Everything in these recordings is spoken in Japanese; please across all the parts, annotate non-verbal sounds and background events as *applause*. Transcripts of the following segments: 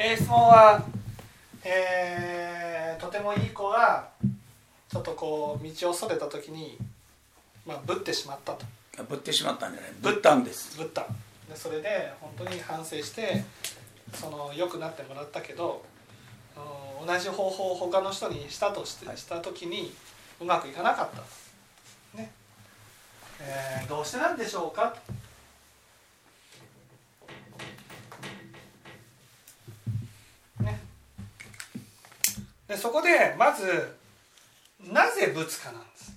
えー、質問は、えー、とてもいい子がちょっとこう道をそれた時に、まあ、ぶってしまったと。ぶってしまったんじゃない。ぶったんです。ぶった。でそれで本当に反省してその良くなってもらったけど同じ方法を他の人にしたとしてした時にうまくいかなかった。ね。えー、どうしてなんでしょうかねでそこでまずなぜ仏かなんです、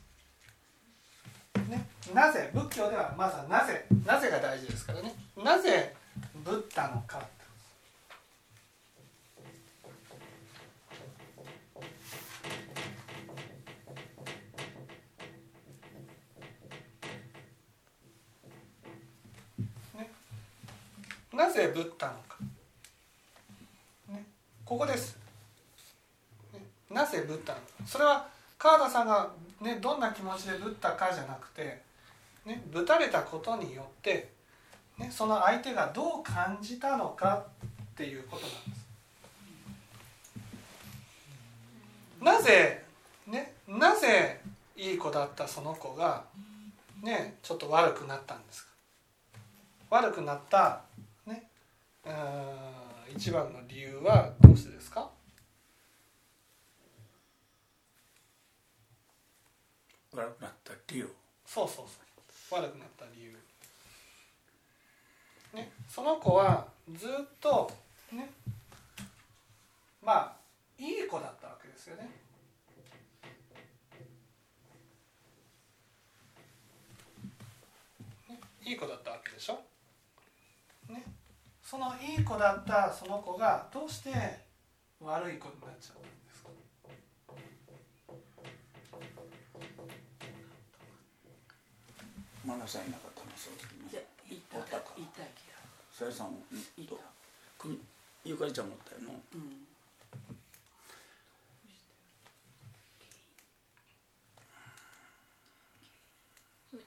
ね、なぜ仏教ではまずはなぜなぜが大事ですからね。なぜブッダのか。なぜブッダのか、ね、ここです、なぜブッダそれは川田さんが、ね、どんな気持ちでブッダかじゃなくて、ね、ぶたれたことによって、ね、その相手がどう感じたのかっていうことなんです。なぜ、ね、なぜいい子だったその子が、ね、ちょっと悪くなったんですか？悪くなったね、うん一番の理由はどうしてですか？悪くなった理由。そうそうそう。悪くなった理由。ねその子はずっとねまあいい子だったわけですよね。いい子だったわけでしょ。ねそのいい子だったその子がどうして悪い子になっちゃったんですか。マナさんいなかったのそういやいたいたさやさんいた。ゆかりちゃんもったよな、うん。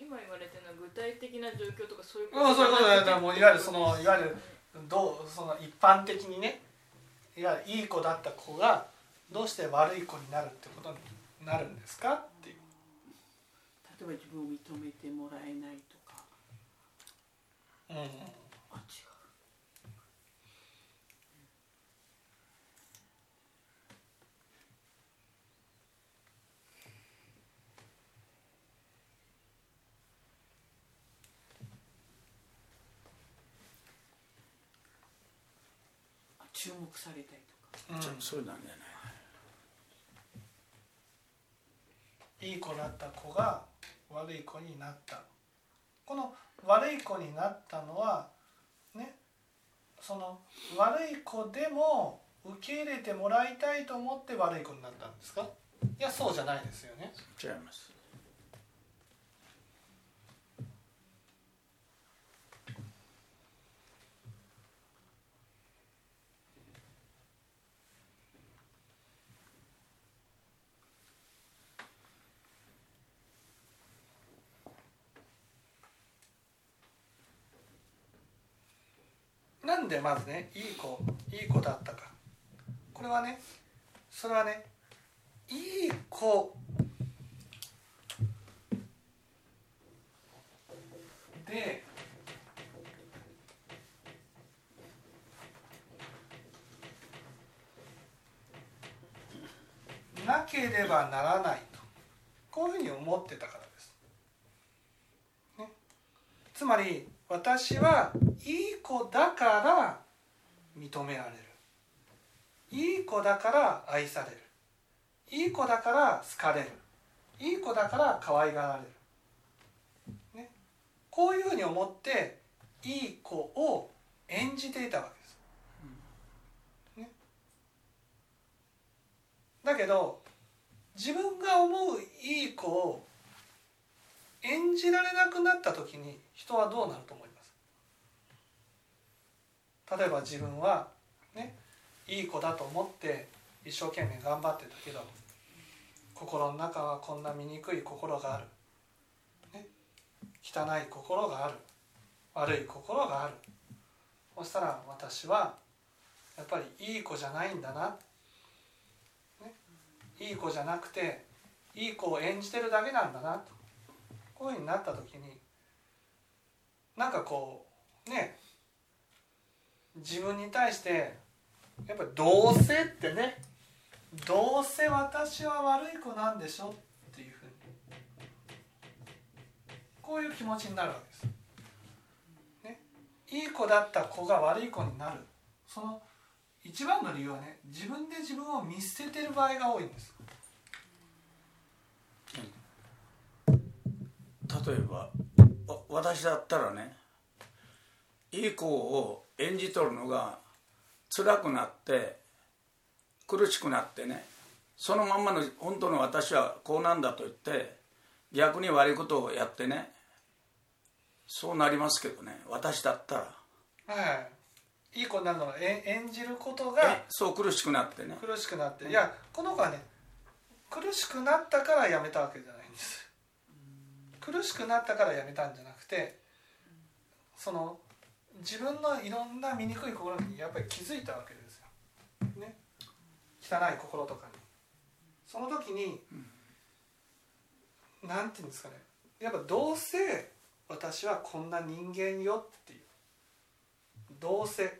今言われてるのは具体的な状況とかそういうことそういうことだもういわゆるそのいわゆるどうその一般的にねいわゆるいい子だった子がどうして悪い子になるってことになるんですか？えば自分を認めてもらえないとか。うん。あ違う。注目されたりとか、うん、そうなんじゃない？いい子だった子が悪い子になった。この悪い子になったのはねその悪い子でも受け入れてもらいたいと思って悪い子になったんですか？いやそうじゃないですよね。違います。でまずねいい子いい子だったか。これはねそれはねいい子。でなければならないと。こういうふうに思ってたからです。ね、つまり私はいい子だから認められる。いい子だから愛される。いい子だから好かれる。いい子だから可愛がられる、ね、こういうふうに思っていい子を演じていたわけです。ね、だけど自分が思ういい子を演じられなくなった時に人はどうなると思います？例えば自分はねいい子だと思って一生懸命頑張ってたけど心の中はこんな醜い心がある、ね、汚い心がある。悪い心がある。そしたら私はやっぱりいい子じゃないんだな、ね、いい子じゃなくていい子を演じてるだけなんだなと。こういうふうになった時になんかこうね自分に対してやっぱどうせってねどうせ私は悪い子なんでしょっていうふうにこういう気持ちになるわけです。ね、いい子だった子が悪い子になるその一番の理由はね自分で自分を見捨ててる場合が多いんです。例えば私だったらねいい子を演じ取るのが辛くなって苦しくなってねそのまんまの本当の私はこうなんだと言って逆に悪いことをやってねそうなりますけどね私だったら。はい。いい子になるのは演じることがそう苦しくなってね。苦しくなっていやこの子はね苦しくなったからやめたわけじゃないんです苦しくなったからやめたんじゃなくてその自分のいろんな醜い心にやっぱり気づいたわけですよ、ね、汚い心とかに。その時に何、うん、て言うんですかね。やっぱどうせ私はこんな人間よっていう。どうせ、ね、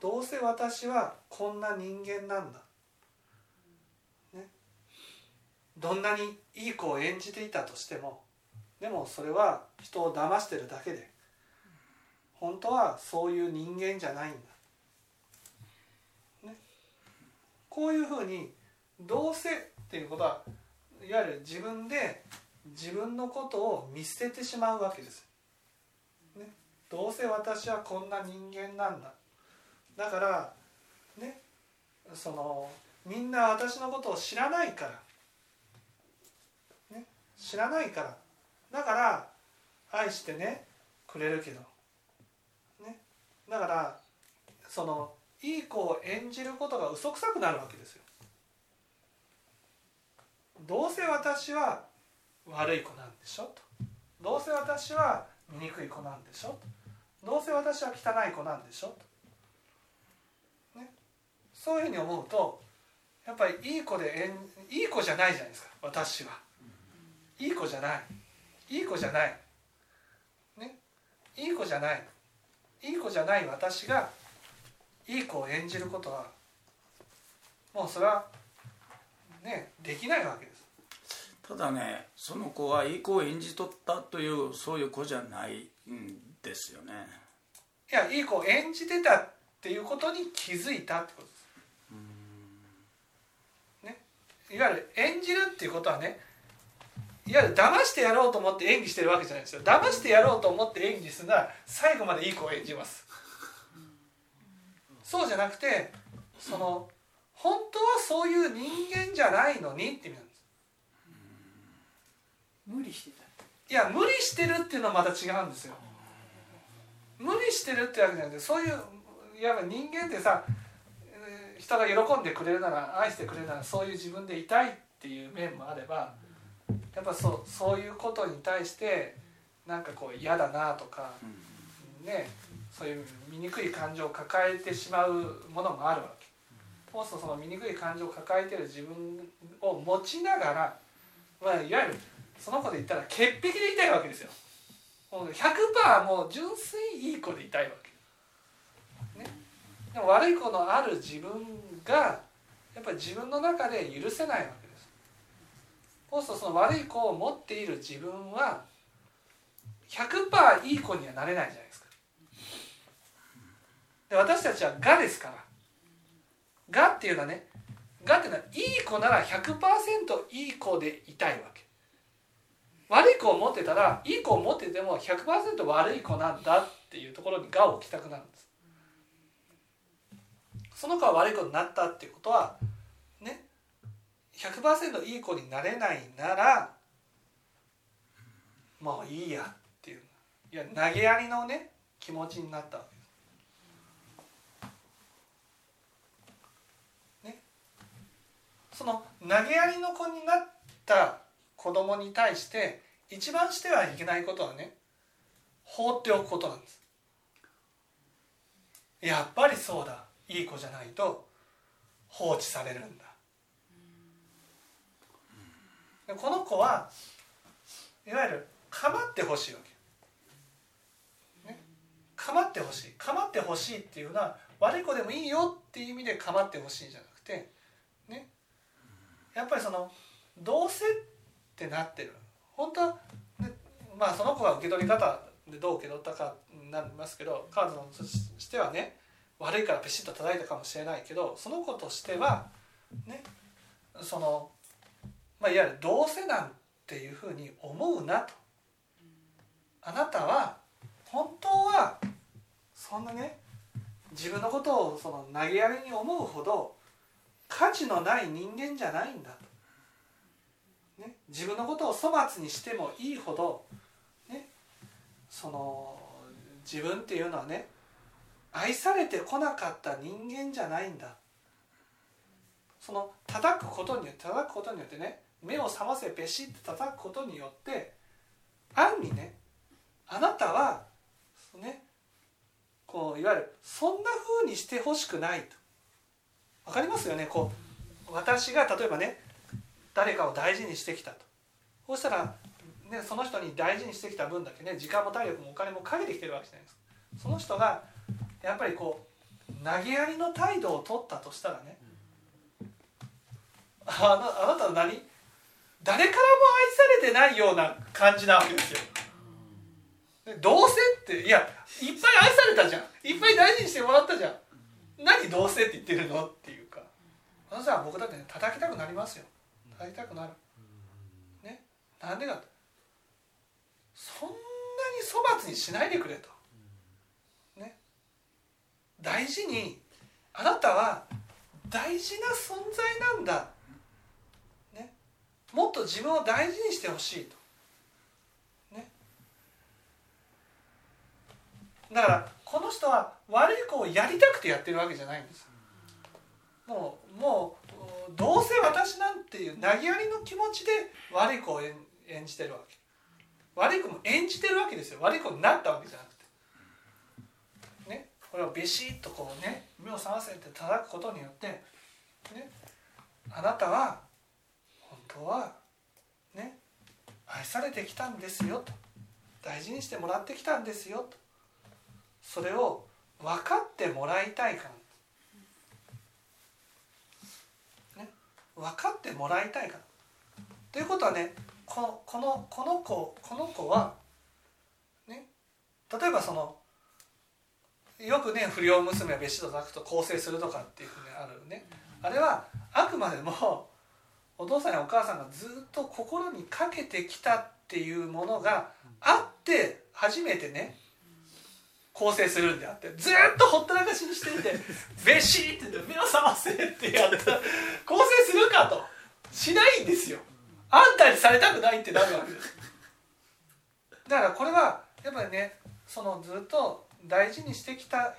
どうせ私はこんな人間なんだ、ね、どんなにいい子を演じていたとしてもでもそれは人を騙してるだけで本当はそういう人間じゃないんだ、ね、こういうふうにどうせっていうことはいわゆる自分で自分のことを見捨ててしまうわけです、ね、どうせ私はこんな人間なんだ。だからね。そのみんな私のことを知らないから、知らないから。だから愛してねくれるけど。ね。だからそのいい子を演じることが嘘くさくなるわけですよ。どうせ私は悪い子なんでしょと。どうせ私は醜い子なんでしょと。どうせ私は汚い子なんでしょと、ね、そういうふうに思うとやっぱりいい子でいい子じゃないじゃないですか。私は。いい子じゃない。いい子じゃない。ね。いい子じゃない。いい子じゃない私がいい子を演じることはもうそれはねできないわけです。ただねその子はいい子を演じ取ったというそういう子じゃないんですよね。いやいい子を演じてたっていうことに気づいたってことです、ね、いわゆる演じるっていうことはねいわゆる騙してやろうと思って演技してるわけじゃないですよ。騙してやろうと思って演技するなら最後までいい子を演じます。そうじゃなくてその本当はそういう人間じゃないのにって意味なんです。無理してた。いや無理してるっていうのはまた違うんですよ。無理してるってわけじゃなくてそういういわば人間ってさ人が喜んでくれるなら愛してくれるならそういう自分でいたいっていう面もあればやっぱそうそういうことに対してなんかこう嫌だなとか、ねそういう醜い感情を抱えてしまうものもあるわけ。そうするとその醜い感情を抱えてる自分を持ちながら、まあ、いわゆるその子で言ったら潔癖でいたいわけですよ。もう100%もう純粋いい子でいたいわけ。ね、でも悪い子のある自分がやっぱり自分の中で許せないわけ。そその悪い子を持っている自分は100%いい子にはなれないじゃないですか。で私たちは「が」ですから「が」っていうのはね「が」っていうのはいい子なら100%いい子でいたいわけ。悪い子を持ってたらいい子を持ってても100%悪い子なんだっていうところに「が」を置きたくなるんです。その子は悪い子になったっていうことは100%いい子になれないならもういいやっていういや投げやりのね気持ちになった。ね、その投げやりの子になった子供に対して一番してはいけないことはね放っておくことなんです。やっぱりそうだいい子じゃないと放置されるんだでこの子はいわゆる構ってほしいわけ、ね、構ってほしい。構ってほしいっていうのは悪い子でもいいよっていう意味で構ってほしいじゃなくてね。やっぱりそのどうせってなってる。本当は、ね、まあその子が受け取り方でどう受け取ったかになりますけどカードのとしてはね悪いからピシッと叩いたかもしれないけどその子としてはね。その、まあ、いわゆるどうせなんていうふうに思うなと。あなたは本当はそんなね自分のことをその投げやりに思うほど価値のない人間じゃないんだと、ね、自分のことを粗末にしてもいいほど、ね、その自分っていうのはね愛されてこなかった人間じゃないんだその叩くことによって叩くことによってね目を覚ませペシッて叩くことによって暗にねあなたはねこういわゆるそんな風にしてほしくないと。分かりますよね？こう私が例えばね誰かを大事にしてきたと。そうしたら、ね、その人に大事にしてきた分だけね時間も体力もお金もかけてきてるわけじゃないですか。その人がやっぱりこう投げやりの態度を取ったとしたらねあなあなたは何？誰からも愛されてないような感じなわけですよ。どうせっていやいっぱい愛されたじゃん。いっぱい大事にしてもらったじゃん。何どうせって言ってるのっていうか。あのさ僕だってね叩きたくなりますよ。叩きたくなる。ね。なんでかそんなに粗末にしないでくれと。ね。大事にあなたは大事な存在なんだ。ねもっと自分を大事にしてほしいと。だからこの人は悪い子をやりたくてやってるわけじゃないんです。もうもうどうせ私なんていう投げやりの気持ちで悪い子を演じてるわけ。悪い子も演じてるわけですよ。悪い子になったわけじゃなくて。ね。これをビシッとこうね目を覚ませて叩くことによってね。あなたははね愛されてきたんですよと。大事にしてもらってきたんですよと。それを分かってもらいたいから、ね、分かってもらいたいから。ということはねこのこのこの子この子は、ね、例えばそのよくね不良娘は別紙と抱くと更生するとかっていうふうにあるね。あれはあくまでもお父さんやお母さんがずっと心にかけてきたっていうものがあって初めてね構成するんであってずっとほったらかしにしていて「べし!」って目を覚ませってやった。ら構成するかと。しないんですよ。あんたにされたくないってなるわけです。だからこれはやっぱりねそのずっと大事にしてきた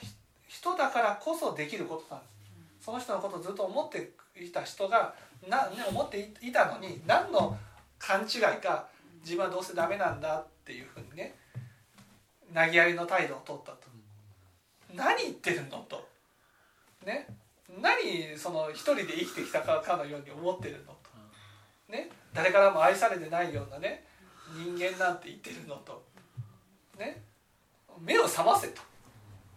人だからこそできることなんです。その人のことをずっと思っていた人がな、ね、思っていたのに何の勘違いか自分はどうせダメなんだっていうふうにね投げやりの態度を取ったと。何言ってるのと。ね。何その一人で生きてきたかかのように思ってるのと。ね。誰からも愛されてないようなね人間なんて言ってるのと。ね。目を覚ませと。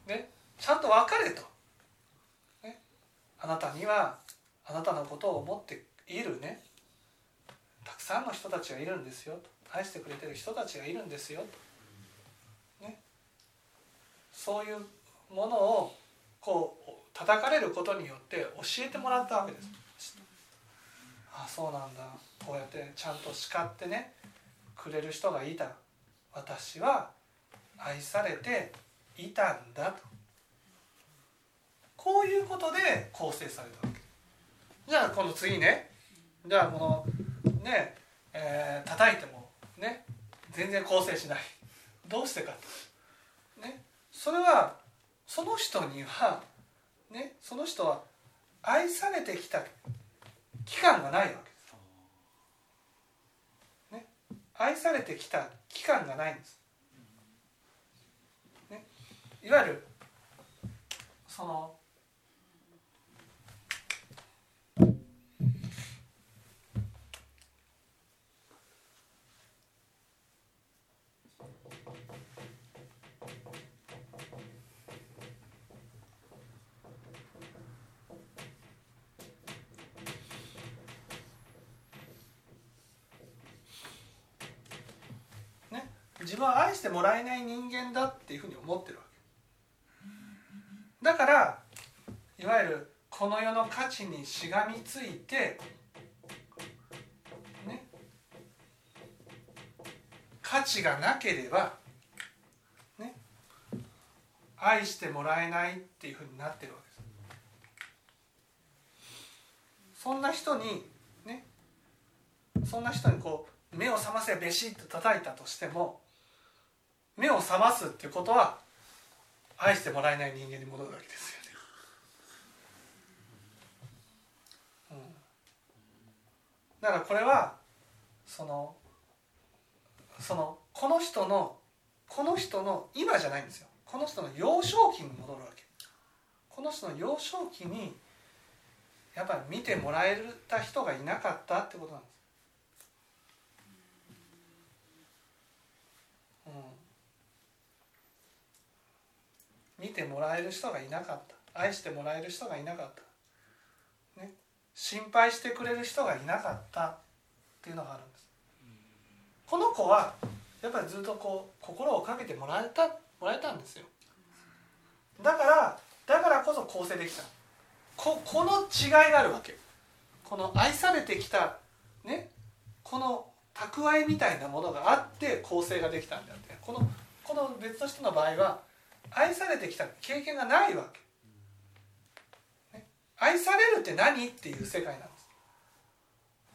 ね。ちゃんと別れと、ね、あなたにはあなたのことを思っているね。たくさんの人たちがいるんですよ。と愛してくれてる人たちがいるんですよ。とそういうものをこう叩かれることによって教えてもらったわけです。ああそうなんだ。こうやってちゃんと叱ってねくれる人がいた。私は愛されていたんだと。こういうことで構成されたわけ。じゃあこの次ね。じゃあこのねえー、叩いてもね全然構成しない。どうしてかとね。それはその人にはねその人は愛されてきた期間がないわけです。ね、愛されてきた期間がないんです。ね、いわゆるそのね分は愛してもらえない人間だっていうふうに思ってるわけ。だからいわゆるこの世の価値にしがみついてね価値がなければね愛してもらえないっていうふうになってるわけです。そんな人にねそんな人にこう目を覚ませべしっと叩いたとしても目を覚ますってことは愛してもらえない人間に戻るわけですよね。うん、だからこれはそのそのこの人のこの人の今じゃないんですよ。この人の幼少期に戻るわけ。この人の幼少期にやっぱり見てもらえた人がいなかったってことなんです。見てもらえる人がいなかった。愛してもらえる人がいなかった、ね、心配してくれる人がいなかったっていうのがあるんです。この子はやっぱりずっとこう心をかけてもらえたもらえたんですよ。だからだからこそ構成できた。ここの違いがあるわけ。この愛されてきたね。この蓄えみたいなものがあって構成ができたんであって。このこの別の人の場合は愛されてきた経験がないわけ、ね、愛されるって何っていう世界なんです。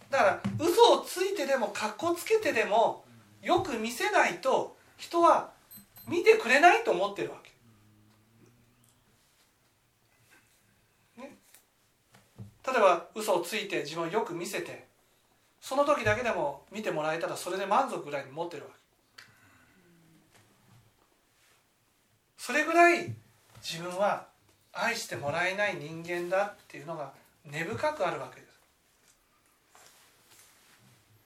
だから嘘をついてでもかっこつけてでもよく見せないと人は見てくれないと思ってるわけ、ね、例えば嘘をついて自分をよく見せてその時だけでも見てもらえたらそれで満足ぐらいに持ってるわけ。それぐらい自分は愛してもらえない人間だっていうのが根深くあるわけです。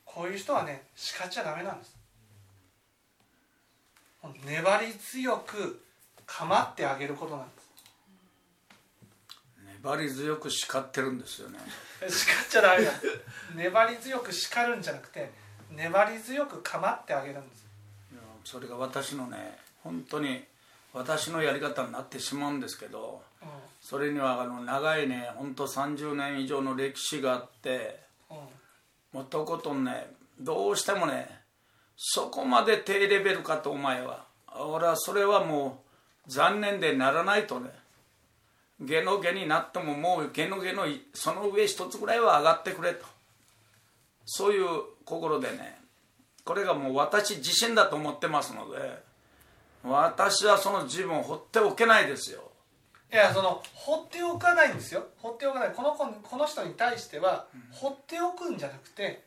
こういう人はね叱っちゃダメなんです。粘り強く構ってあげることなんです。粘り強く叱ってるんですよね。*laughs* 叱っちゃダメなんです。粘り強く叱るんじゃなくて粘り強く構ってあげるんです。それが私のね本当に私のやり方になってしまうんですけど、うん、それにはあの長いね本当30年以上の歴史があって、うん、もうとことんねどうしてもねそこまで低レベルかとお前は俺はそれはもう残念でならないとね下の下になってももう下の下のその上一つぐらいは上がってくれと。そういう心でねこれがもう私自身だと思ってますので私はその自分を放っておけないですよ。いやその放っておかないんですよ。放っておかない。この子この人に対しては放っておくんじゃなくて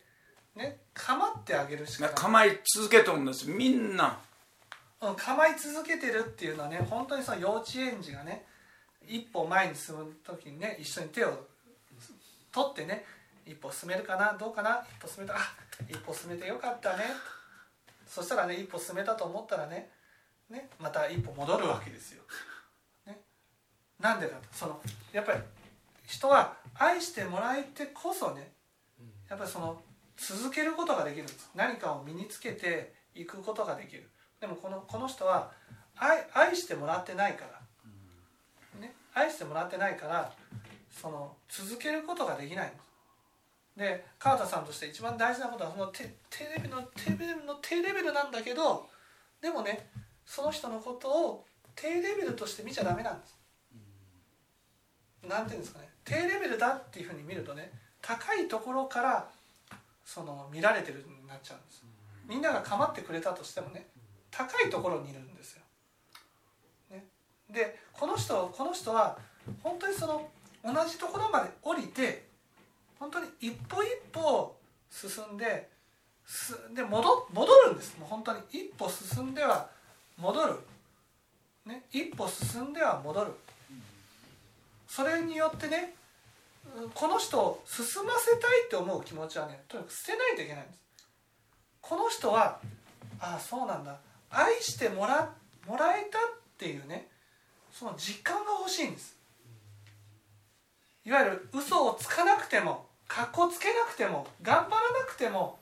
ね構ってあげるしかない。構い続けてるんです。みんな。うん、構い続けてるっていうのはね本当にその幼稚園児がね一歩前に進む時にね一緒に手を取ってね一歩進めるかなどうかな一歩進めたあ一歩進めてよかったね。そしたらね一歩進めたと思ったらねねまた一歩戻るわけですよ。ね、なんでかとそのやっぱり人は愛してもらえてこそねやっぱりその続けることができるんです。何かを身につけていくことができる。でもこのこの人は愛愛してもらってないから、ね、愛してもらってないからその続けることができないんです。で川田さんとして一番大事なことはその低レベルの低レベルの低レベルなんだけどでもねその人のことを低レベルとして見ちゃダメなんです。なんていうんですかね低レベルだっていうふうに見るとね高いところからその見られてるになっちゃうんです。みんなが構ってくれたとしてもね高いところにいるんですよ。ね、でこの人この人は本当にその同じところまで降りて本当に一歩一歩進んですで戻戻るんですもう本当に一歩進んでは戻る、ね、一歩進んでは戻る。それによってねこの人を進ませたいって思う気持ちはねとにかく捨てないといけないんです。この人はああそうなんだ。愛してもらもらえたっていうねその実感が欲しいんです。いわゆる嘘をつかなくてもかっこつけなくても頑張らなくても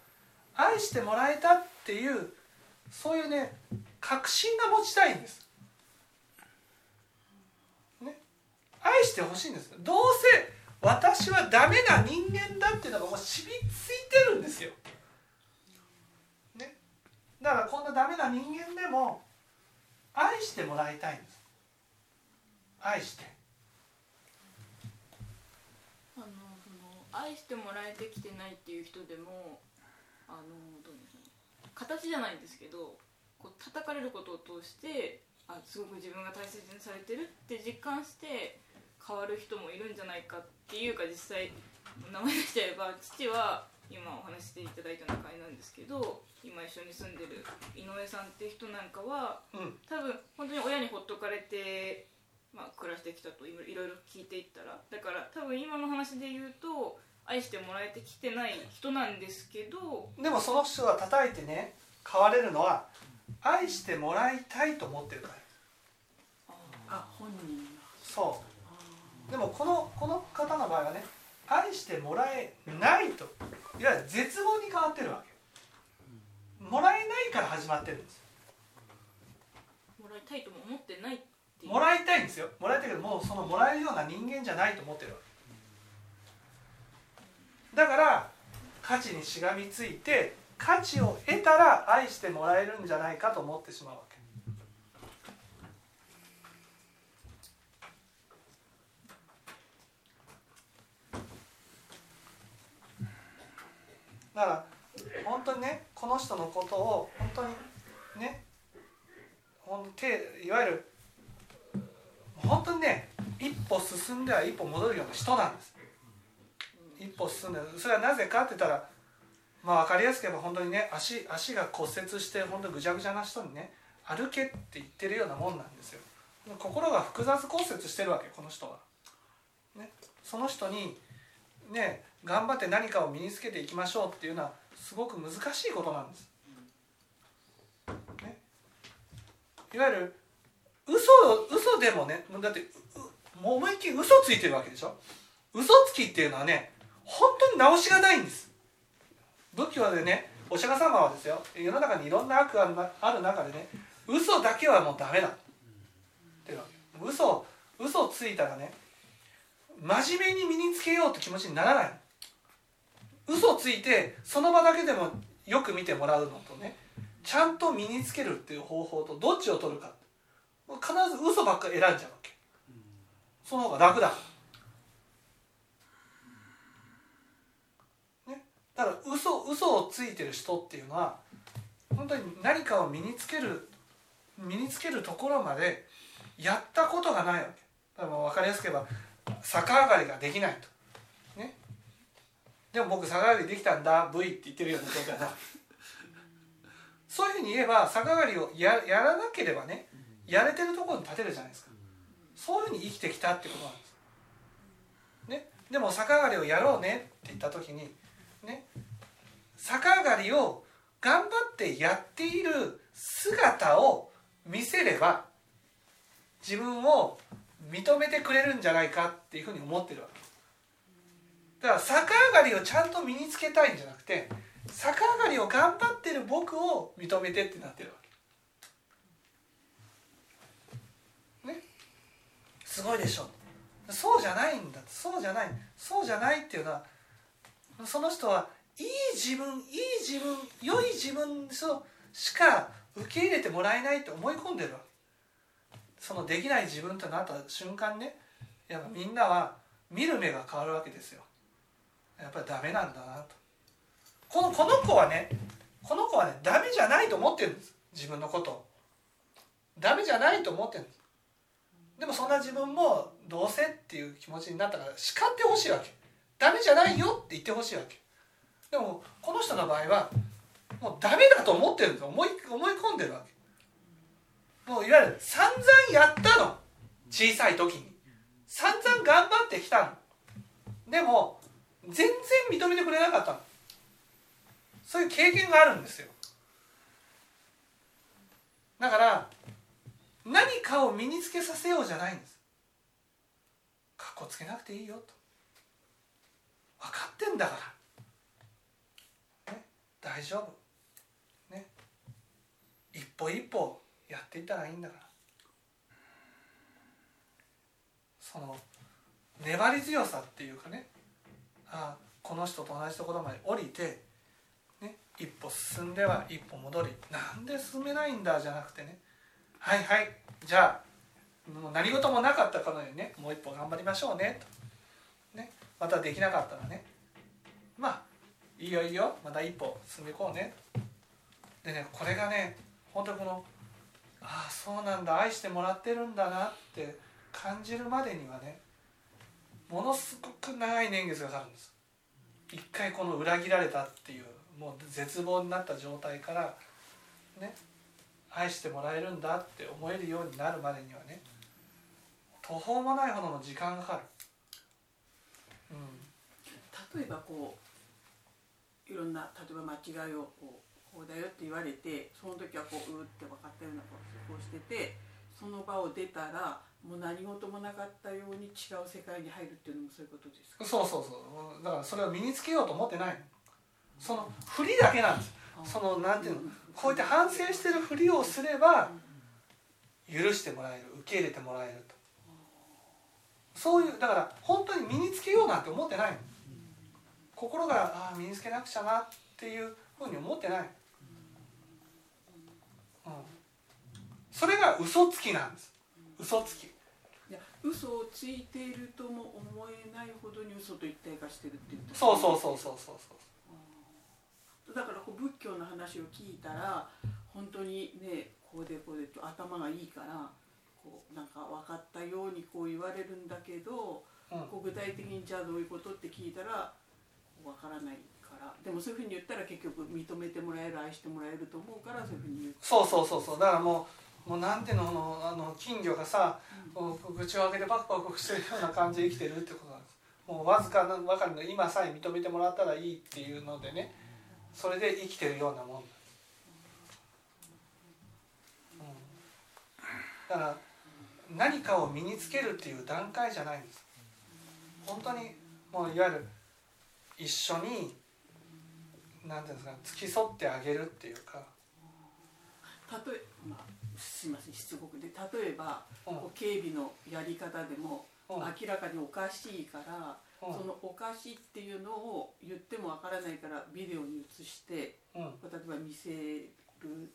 愛してもらえたっていうそういうね確信が持ちたいんです、ね、愛してほしいんですどうせ私はダメな人間だっていうのがもう染みついてるんですよ、ね、だからこんなダメな人間でも愛してもらいたいんです。愛して。あのその愛してもらえてきてないっていう人でもあのどうですかね。形じゃないんですけどこう叩かれることを通してあすごく自分が大切にされてるって実感して変わる人もいるんじゃないかっていうか実際名前出しちゃえば父は今お話ししていただいた中になんですけど今一緒に住んでる井上さんって人なんかはうん。多分本当に親にほっとかれて、まあ、暮らしてきたといろいろ聞いていったら。だから多分今の話で言うと愛してもらえてきてない人なんですけどでもその人が叩いてね変われるのは愛してもらいたいと思ってるから。あ本人が。そう。でもこのこの方の場合はね愛してもらえないといわゆる絶望に変わってるわけ。もらえないから始まってるんですもらいたいとも思ってないっていう。もらいたいんですよ。もらいたいけどもうそのもらえるような人間じゃないと思ってるわけ。だから価値にしがみついて価値を得たら愛してもらえるんじゃないかと思ってしまうわけ。だから本当にねこの人のことを本当にねほんと手いわゆる本当にね一歩進んでは一歩戻るような人なんです。一歩進んでそれはなぜかって言ったらまあ分かりやすく言えば本当にね足足が骨折して本当ぐちゃぐちゃな人にね歩けって言ってるようなもんなんですよ。心が複雑骨折してるわけこの人は、ね、その人にね頑張って何かを身につけていきましょうっていうのはすごく難しいことなんです、ね、いわゆる嘘嘘でもねだってもう思いっきり嘘ついてるわけでしょ。嘘つきっていうのはね本当に直しがないんです。教でねお釈迦様はですよ世の中にいろんな悪がある中でね嘘だけはもうダメだって言うわけ嘘嘘ついたらね真面目に身につけようって気持ちにならない嘘をついてその場だけでもよく見てもらうのとねちゃんと身につけるっていう方法とどっちを取るか必ず嘘ばっか選んじゃうわけその方が楽だねだから嘘嘘をついてる人っていうのは本当に何かを身につける身につけるところまでやったことがないわけ。だから分かりやすく言えば逆上がりができないと。ね。でも僕逆上がりできたんだ V って言ってるような状態だ。そういうふうに言えば逆上がりをややらなければねやれてるところに立てるじゃないですか。そういうふうに生きてきたってことなんです、ね、でも逆上がりをやろうねって言った時にね。逆上がりを頑張ってやっている姿を見せれば自分を認めてくれるんじゃないかっていうふうに思ってるわけ。だから逆上がりをちゃんと身につけたいんじゃなくて逆上がりを頑張ってる僕を認めてってなってるわけ。ね。すごいでしょ。そうじゃないんだ。そうじゃない。そうじゃないっていうのはその人はいい自分いい自分良い自分しか受け入れてもらえないって思い込んでるわけ。そのできない自分となった瞬間ねやっぱみんなは見る目が変わるわけですよ。やっぱりダメなんだなと。このこの子はねこの子はねダメじゃないと思ってるんです。自分のことを。ダメじゃないと思ってるんです。でもそんな自分もどうせっていう気持ちになったから叱ってほしいわけ。ダメじゃないよって言ってほしいわけ。でもこの人の場合はもうダメだと思ってるんです思い思い込んでるわけ。もういわゆる散々やったの。小さい時に。散々頑張ってきたの。でも全然認めてくれなかったの。そういう経験があるんですよ。だから何かを身につけさせようじゃないんです。かっこつけなくていいよと。分かってんだから、ね、大丈夫。ね。一歩一歩やっていったらいいんだから。その粘り強さっていうかね。ああこの人と同じところまで降りて、ね、一歩進んでは一歩戻りなんで進めないんだじゃなくてね。はいはいじゃあもう何事もなかったかのようにねもう一歩頑張りましょうねと、またできなかったらね。まあいいよいいよ。また一歩進んでいこうね。でねこれがね本当にこのああそうなんだ。愛してもらってるんだなって感じるまでにはねものすごく長い年月がかかるんです。一回この裏切られたっていうもう絶望になった状態からね愛してもらえるんだって思えるようになるまでにはね途方もないほどの時間がかかる、例えばこういろんな例えば間違いをこうこうだよって言われてその時はこううーって分かったようなことをしててその場を出たらもう何事もなかったように違う世界に入るっていうのもそういうことですか？そうそうそう。だからそれを身につけようと思ってないの。その振りだけなんです。そのなんていうの？こうやって反省してるふりをすれば許してもらえる受け入れてもらえると。そういうだから本当に身につけようなんて思ってないの心がああ身につけなくちゃなっていうふうに思ってない、うん、それが嘘つきなんです。嘘つき。いや嘘をついているとも思えないほどに嘘と一体化してるって言ったら。そうそうそうそうそうそう。だからこう仏教の話を聞いたら本当にねこうでこうでと頭がいいからこうなんか分かったようにこう言われるんだけど、うん。具体的にじゃあどういうことって聞いたら分からないから。でもそういうふうに言ったら結局認めてもらえる愛してもらえると思うからそういうふうに言う。そうそうそうそう。だからもうもうなんていうのあの金魚がさ、こう口を開けてパクパクしてるような感じで生きてるってことなんです。もうわずかなばかりの。今さえ認めてもらったらいいっていうのでね。それで生きてるようなもん。なんです、うん、だから何かを身につけるっていう段階じゃないんです。本当にもういわゆる一緒に何ていうんですか付き添ってあげるっていうか、例えまあすいませんしつこくで例えば、うん。警備のやり方でも、うん。明らかにおかしいから、うん。そのおかしいっていうのを言ってもわからないからビデオに映してうん。例えば見せる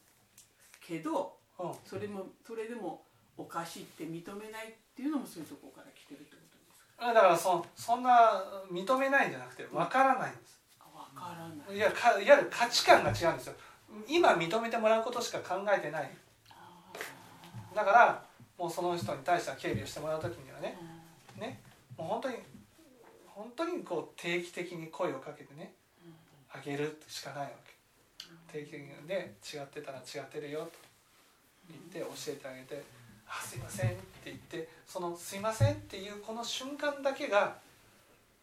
けどうん、それもそれでもおかしいって認めないっていうのもそういうところから来てるとだからそそんな認めないんじゃなくて分からないんです。あわからない。いやかいわゆる価値観が違うんですよ。今認めてもらうことしか考えてない。だからもうその人に対しては警備をしてもらう時にはねねもう本当に本当にこう定期的に声をかけてねあげるしかないわけ。定期的に。で違ってたら違ってるよと言って教えてあげて「あすいません」って言ってその「すいません」っていうこの瞬間だけが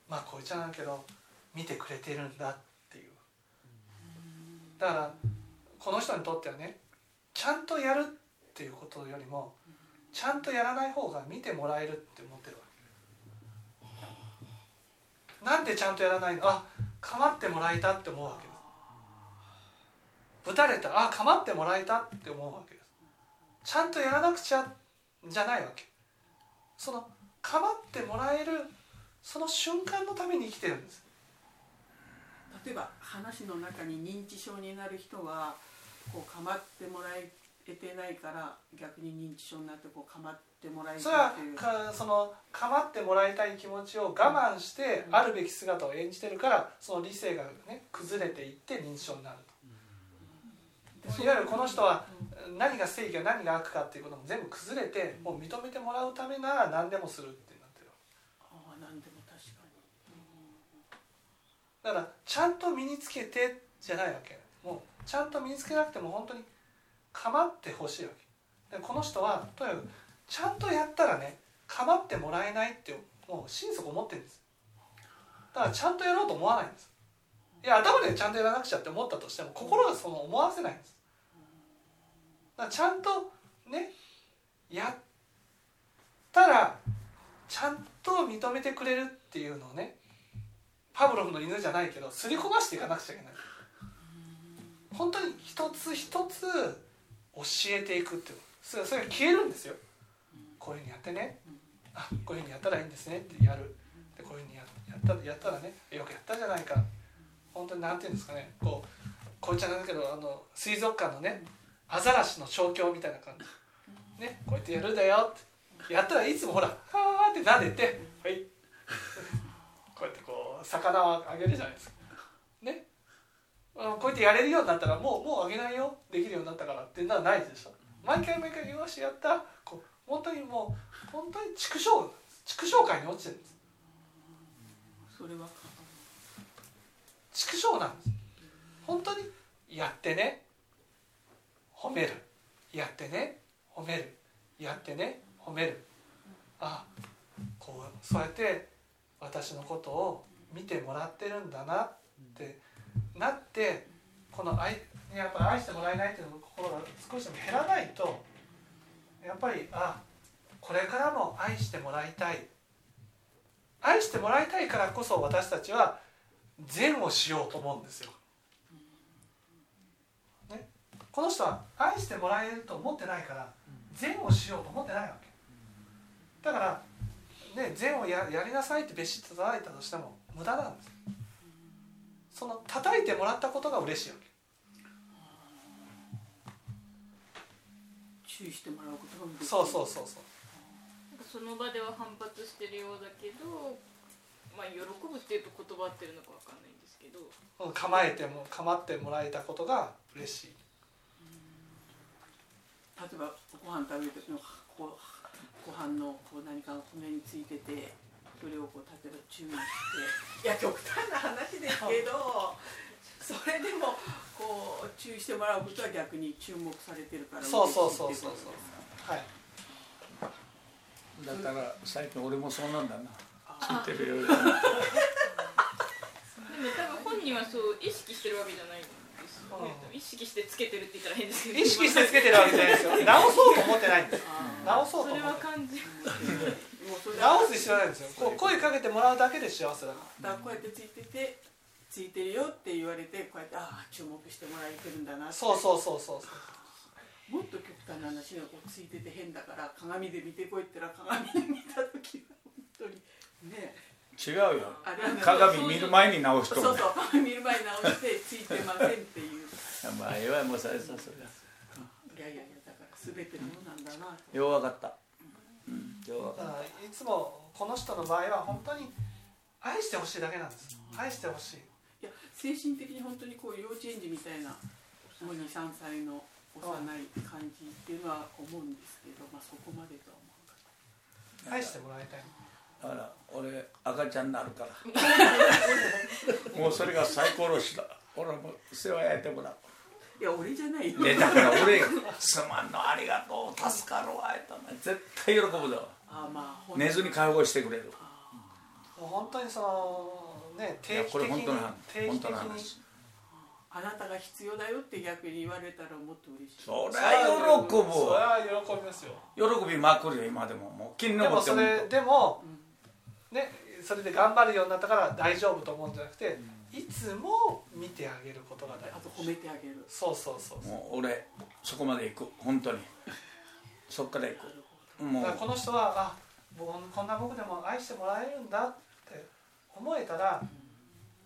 まあこう言っちゃなんだけど見てくれてるんだっていう。だからこの人にとってはねちゃんとやるっていうことよりもちゃんとやらない方が見てもらえるって思ってるわけ。なんでちゃんとやらないの？あ構ってもらえたって思うわけです。打たれた。あ構ってもらえたって思うわけです。ちゃんとやらなくちゃじゃないわけ。その構ってもらえるその瞬間のために生きてるんです。例えば話の中に認知症になる人はこう構ってもらえてないから逆に認知症になってこう構ってもらえそれはかその構ってもらいたい気持ちを我慢してあるべき姿を演じてるからその理性がね崩れていって認知症になる。といわゆるこの人は何が正義か何が悪かっていうことも全部崩れてもう認めてもらうためなら何でもするってなってるああ何でも確かだからちゃんと身につけてじゃないわけ。もうちゃんと身につけなくても本当に構ってほしいわけ。でこの人はとにかくちゃんとやったらね構ってもらえないってもう心底思ってるんです。だからちゃんとやろうと思わないんですいや頭でちゃんとやらなくちゃって思ったとしても心がその思わせないんです。だからちゃんとねやったらちゃんと認めてくれるっていうのをねパブロフの犬じゃないけどすり込ましていかなくちゃいけない。本当に一つ一つ教えていくっていう。それそれが消えるんですよ。こういうふうにやってね。あこういうふうにやったらいいんですねってやる。でこういうふうにややったやったらねよくやったじゃないか。本当になんていうんですかね。こうこう言っちゃなんだけどあの水族館のねアザラシの調教みたいな感じ。ねこうやってやるんだよって。やったらいつもほら「はーって撫でてはい。こうやってこう魚をあげるじゃないですか。ね。あこうやってやれるようになったらもうもうあげないよ。できるようになったからってなないでしょ毎回毎回よしやった。こう本当にもう本当に畜生畜生界に落ちてるんです。それは。畜生なんです。本当に？やってね。褒める。やってね。褒める。やってね。褒める。あこうそうやって私のことを見てもらってるんだなってなってこの愛やっぱり愛してもらえないっていう心が少しでも減らないとやっぱりあこれからも愛してもらいたい。愛してもらいたいからこそ私たちは善をしようと思うんですよ。ね、この人は愛してもらえると思ってないから善をしようと思ってないわけ。だから、ね、善をややりなさいって別紙叩いたとしても無駄なんです。その叩いてもらったことが嬉しいわけ。注意してもらうことがそうそうそうそう。なんかその場では反発してるようだけどまあ喜ぶっていうと言葉合ってるのかわかんないんですけど。うん構えても構ってもらえたことが嬉しい。例えばご飯食べる時のこうご飯のこう何かが骨についててそれをこう例えば注意して。いや極端な話ですけどそれでもこう注意してもらうことは逆に注目されてるからそうそうそうそうそう嬉しいってことですかはい。だから最近俺もそうなんだな。あ聞いてるよでも多分本人はそう意識してるわけじゃないんですよねうん意識してつけてるって言ったら変ですけど意識してつけてるわけじゃないですよ。*laughs* 直そうと思ってないんです。あ直そうとそれは思って。感じもうそれ直す必要ないんですよ。こう声かけてもらうだけで幸せだかだからこうやってついててついてるよって言われてこうやってああ注目してもらえてるんだなら。ってそうそうそうそうそう。もっと極端な話がこうついてて変だから鏡で見てこいって言ったら鏡で見た時は本当にね。違うよ。鏡見る前に直しとるそうそう鏡見る前に直してついてませんっていう。まあええわもうされたそれいやいやいやだから全てのものなんだなと。よう分かった。うん。よう分だかっからいつもこの人の場合は本当に愛してほしいだけなんです。愛してほしい。いや精神的に本当にこう幼稚園児みたいなもう23歳の幼い感じっていうのは思うんですけど、まあ、そこまでとは思わなかった。愛してもらいたい。だから俺赤ちゃんになるから。*laughs* もうそれが最高のしだ俺も世話焼いてもらう。いや俺じゃないよ。でだから俺すまんのありがとう助かるわえたね絶対喜ぶぞあまあ寝ずに介護してくれる。もう本当にそのね定期的に定期本当的にあなたが必要だよって逆に言われたらもっと嬉しい。そりゃ喜ぶ。それは喜びますよ。喜びまくるよ今でも。もう気にで登ってももそれでもねそれで頑張るようになったから大丈夫と思うんじゃなくていつも見てあげることが大あと事褒めてあげる。そうそうそうそう。もう俺そこまで行く。本当に。*laughs* そっから行く。もう。だからこの人はあ僕こんな僕でも愛してもらえるんだって思えたら、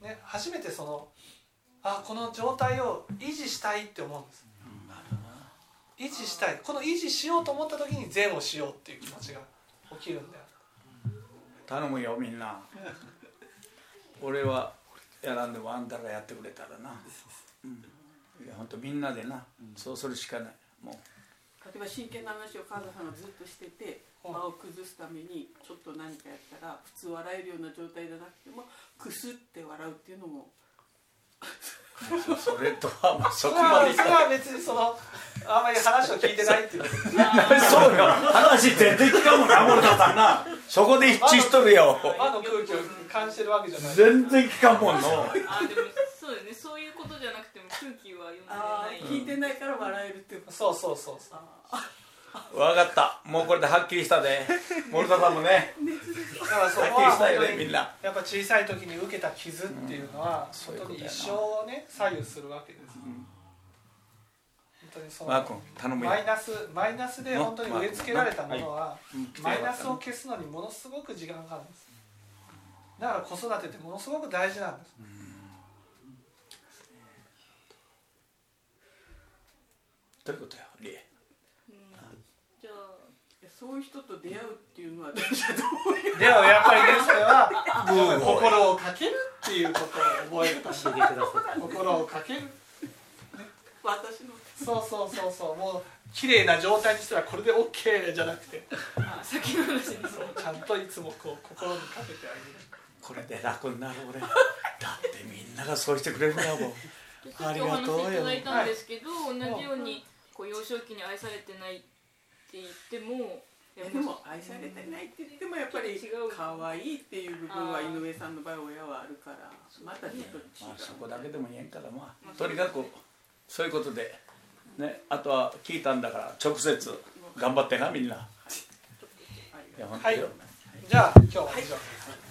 ね、初めてそのあこの状態を維持したいって思うんです。維持したい。この維持しようと思った時に善をしようっていう気持ちが起きるんだよ頼むよみんな。俺はやらんでもあんたらやってくれたらな、うん、いや本当みんなでな、そうするしかない。もう。例えば真剣な話を川田さんがずっとしててうん。場を崩すためにちょっと何かやったら普通笑えるような状態じゃなくてもくすって笑うっていうのもそれとはまあそこまでいかそれは別にそのあんまり話を聞いてないっていう。そうよ話全然聞かんもんな森田さんな。そこで一致しとるよ。和の空気を感じてるわけじゃない。全然聞かんもんの。あでもそうだよね。そういうことじゃなくても空気は読んでない。ああ聞いてないから笑えるっていうそうそうそうそう分かった。もうこれではっきりしたで。森田さんもね。だからそこはよ本当にねみんな。やっぱ小さい時に受けた傷っていうのは本当に一生をね左右するわけです、本当にそのマー君頼むよ。マイナスマイナスで本当に植え付けられたものはうん。マイナスを消すのにものすごく時間がかかるんです。だから子育てってものすごく大事なんです。どういうことよリエうんじゃあいやそういう人と出会うっていうのは大事だと思うよ。でもやっぱりねそれは *laughs* 心をかけるっていうことを覚えた教えてください。心をかける。私の。そうそうそう。そうもう綺麗な状態にしたらこれで OK じゃなくて。あ先の話にそう。ちゃんといつもこう心にかけてあげる。これで楽になる俺。だってみんながそうしてくれるんやもん。でさっきお話しいただいたんですけど、同じようにこう幼少期に愛されてないって言ってもいやでも愛されてないって言ってもやっぱり可愛いっていう部分は井上さんの場合親はあるからまたちょっと違う。まあそこだけでも言えんからまあとにかくそういうことでねあとは聞いたんだから直接頑張ってなみんな。い。や本当に。はい。じゃあ今日は以上ありがとうござい